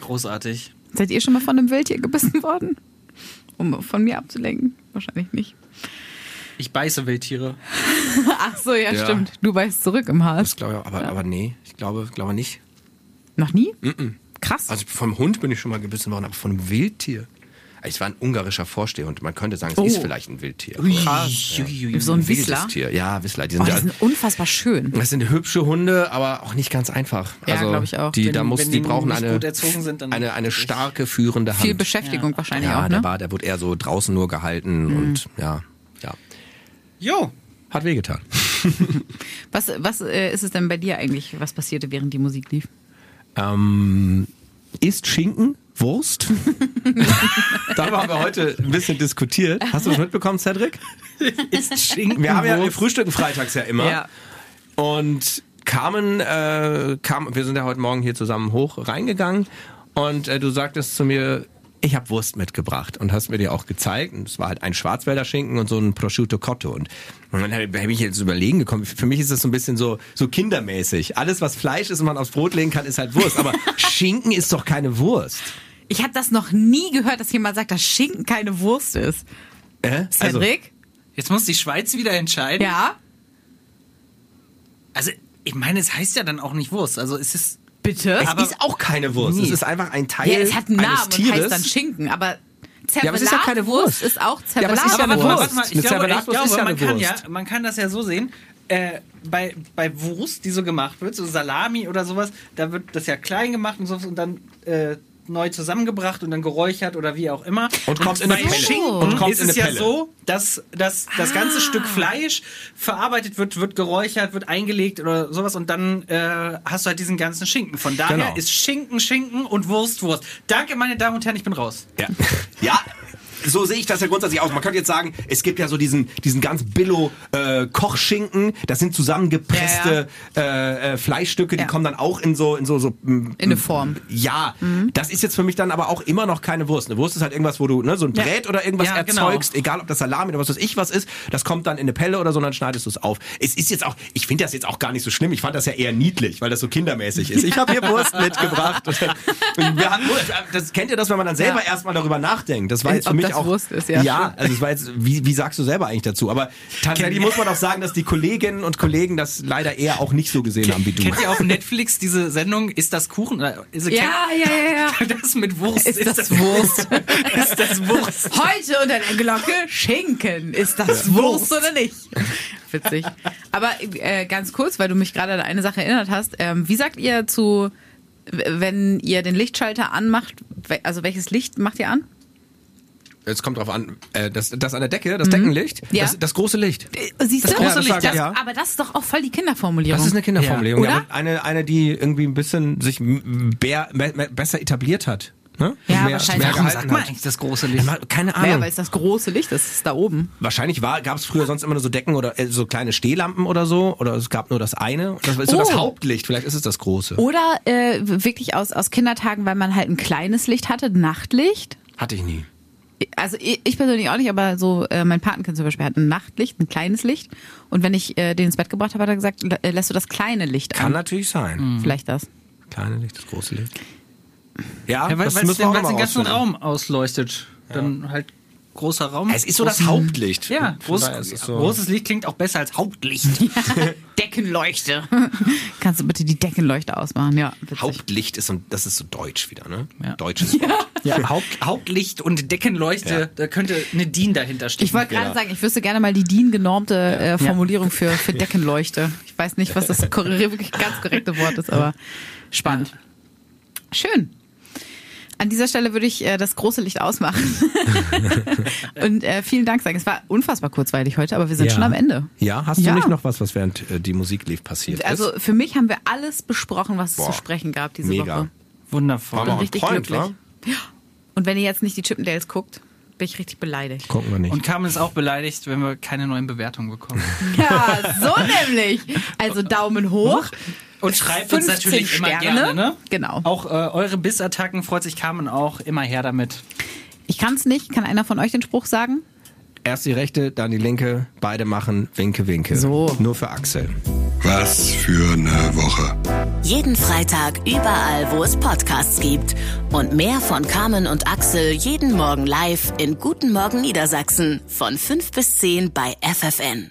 Großartig. seid ihr schon mal von einem Wildtier gebissen worden? Um von mir abzulenken? Wahrscheinlich nicht. Ich beiße Wildtiere. Ach so, ja, Ja. stimmt. Du weißt zurück im Hals. Das glaube ich, aber, aber nee, ich glaube, glaube nicht. Noch nie? Krass. Also vom Hund bin ich schon mal gebissen worden, aber von einem Wildtier. Es war ein ungarischer Vorstehhund. Man könnte sagen, es Oh. ist vielleicht ein Wildtier. Krass. so ein Wissler. Tier. Ja, Wissler. Die Oh, sind, die ja, sind unfassbar schön. das sind hübsche Hunde, aber auch nicht ganz einfach. Ja, also, glaub ich auch. Die, Wenn- da muss, wenn die die brauchen eine, sind, eine, eine starke führende Hand. Viel Beschäftigung wahrscheinlich ja, auch, der ne? war, der wurde eher so draußen nur gehalten Mhm. und ja, ja. Jo. Hat wehgetan. Was, was äh, ist es denn bei dir eigentlich, was passierte, während die Musik lief? Ähm, ist Schinken Wurst? Darüber haben wir heute ein bisschen diskutiert. Hast du das mitbekommen, Cedric? Ist Schinken. Wir haben ja, wir frühstücken freitags ja immer. Und kamen, äh, kam, wir sind ja heute Morgen hier zusammen hoch reingegangen und äh, du sagtest zu mir, ich habe Wurst mitgebracht und hast mir die auch gezeigt. Und es war halt ein Schwarzwälder Schinken und so ein Prosciutto Cotto. Und, und dann habe ich jetzt überlegen gekommen, für mich ist das so ein bisschen so, so kindermäßig. Alles, was Fleisch ist und man aufs Brot legen kann, ist halt Wurst. Aber Schinken ist doch keine Wurst. Ich habe das noch nie gehört, dass jemand sagt, dass Schinken keine Wurst ist. Äh? Also, Cedric? Jetzt muss die Schweiz wieder entscheiden. ja? Also, ich meine, es heißt ja dann auch nicht Wurst. Also, es ist. Bitte? es aber- ist auch keine Wurst. Nee. Es ist einfach ein Teil ja, es hat einen eines Namen und Tieres. heißt dann Schinken, aber Ja, aber es ist ja keine Wurst. ist auch Ja, aber es ist ja Zervelat. eine aber Wurst. warte mal, ich glaube, ich glaube ist ja man, kann ja, Wurst. man kann das ja so sehen. Äh, bei, bei Wurst, die so gemacht wird, so Salami oder sowas, da wird das ja klein gemacht und so und dann äh, neu zusammengebracht und dann geräuchert oder wie auch immer. Und kommt in eine Pelle. Schinken Und kommt ist in es eine ja Pelle. so, dass, dass das ganze Stück Fleisch verarbeitet wird, wird geräuchert, wird eingelegt oder sowas und dann äh, hast du halt diesen ganzen Schinken. Von daher Genau. ist Schinken Schinken und Wurst Wurst. Danke, meine Damen und Herren, ich bin raus. Ja. ja. So sehe ich das ja grundsätzlich aus. Man könnte jetzt sagen, es gibt ja so diesen, diesen ganz billo äh, Kochschinken. Das sind zusammengepresste Äh, äh, Fleischstücke, die Ja. kommen dann auch in so in so so mm, In eine Form. Ja, das ist jetzt für mich dann aber auch immer noch keine Wurst. Eine Wurst ist halt irgendwas, wo du ne, so ein Ja. Brät oder irgendwas Ja, genau. erzeugst, egal ob das Salami oder was weiß ich was ist. Das kommt dann in eine Pelle oder so, und dann schneidest du es auf. Es ist jetzt auch, ich finde das jetzt auch gar nicht so schlimm. Ich fand das ja eher niedlich, weil das so kindermäßig ist. Ich habe hier Wurst mitgebracht. Und, und wir hatten, das kennt ihr das, wenn man dann selber Ja. erstmal darüber nachdenkt. Das war jetzt für mich auch Wurst ist, ja. ja, also es war jetzt, wie, wie sagst du selber eigentlich dazu? Aber tatsächlich muss man auch sagen, dass die Kolleginnen und Kollegen das leider eher auch nicht so gesehen haben wie du. Kennt ihr auf Netflix diese Sendung Ist das Kuchen? Oder Ist Ja, ja, ja, ja. Das mit Wurst. Ist das Wurst? ist das Wurst? Heute unter der Glocke Schinken. Ist das Wurst oder nicht? Witzig. Aber äh, ganz kurz, weil du mich gerade an eine Sache erinnert hast. Ähm, wie sagt ihr zu, wenn ihr den Lichtschalter anmacht, also welches Licht macht ihr an? Jetzt kommt drauf an, äh, das, das an der Decke, das Deckenlicht, Ja. das, das große Licht. Äh, Siehst Das du? große Licht, das, ja. Aber das ist doch auch voll die Kinderformulierung. Das ist eine Kinderformulierung, Ja. ja. Eine, eine, die irgendwie ein bisschen sich m- bär, me- me- besser etabliert hat. Ne? Ja, mehr, wahrscheinlich. mehr Warum sagt man eigentlich das große Ja, Licht? ma- Keine Ahnung. Naja, weil es das große Licht ist, ist da oben. Wahrscheinlich war, gab es früher sonst immer nur so Decken oder äh, so kleine Stehlampen oder so. Oder es gab nur das eine. Das ist so Oh. das Hauptlicht. Vielleicht ist es das große. Oder äh, wirklich aus, aus Kindertagen, weil man halt ein kleines Licht hatte, Nachtlicht. Hatte ich nie. Also ich, ich persönlich auch nicht, aber so äh, mein Patenkind zum Beispiel hat ein Nachtlicht, ein kleines Licht. Und wenn ich äh, den ins Bett gebracht habe, hat er gesagt, äh, lässt du das kleine Licht Kann an. natürlich sein. Vielleicht das. Kleine Licht, das große Licht. Ja, Ja, weil das es müssen wir auch den, ganzen. Raum ausleuchtet. Dann halt großer Raum. Es ist so das Hauptlicht. Ja, groß, so- großes Licht klingt auch besser als Hauptlicht. Deckenleuchte. Kannst du bitte die Deckenleuchte ausmachen? Ja, witzig. Hauptlicht ist und das ist so deutsch wieder, ne? Ja. Deutsches Wort. Ja, Haupt, Hauptlicht und Deckenleuchte, Ja. da könnte eine DIN dahinter stehen. Ich wollte gerade sagen, ich wüsste gerne mal die DIN-genormte äh, Formulierung für, für Deckenleuchte. Ich weiß nicht, was das wirklich ganz korrekte Wort ist, aber spannend. Schön. An dieser Stelle würde ich äh, das große Licht ausmachen. Und äh, vielen Dank sagen. Es war unfassbar kurzweilig heute, aber wir sind Ja. schon am Ende. Ja, hast Ja. du nicht noch was, was während äh, die Musik lief passiert Also ist? für mich haben wir alles besprochen, was es Boah, zu sprechen gab diese mega. Woche. Wundervoll. War richtig point, glücklich. wa? Und wenn ihr jetzt nicht die Chippendales guckt, bin ich richtig beleidigt. Gucken wir nicht. Und Carmen ist auch beleidigt, wenn wir keine neuen Bewertungen bekommen. Ja, so nämlich. Also Daumen hoch. Und schreibt uns 15 natürlich immer Sterne. gerne, ne? Genau. Auch äh, eure Bissattacken freut sich Carmen auch immer her damit. Ich kann es nicht. Kann einer von euch den Spruch sagen? Erst die rechte, dann die linke, beide machen Winke, Winke. So. Nur für Axel. Was für eine Woche. Jeden Freitag überall, wo es Podcasts gibt. Und mehr von Carmen und Axel jeden Morgen live in Guten Morgen Niedersachsen von 5 bis 10 bei FFN.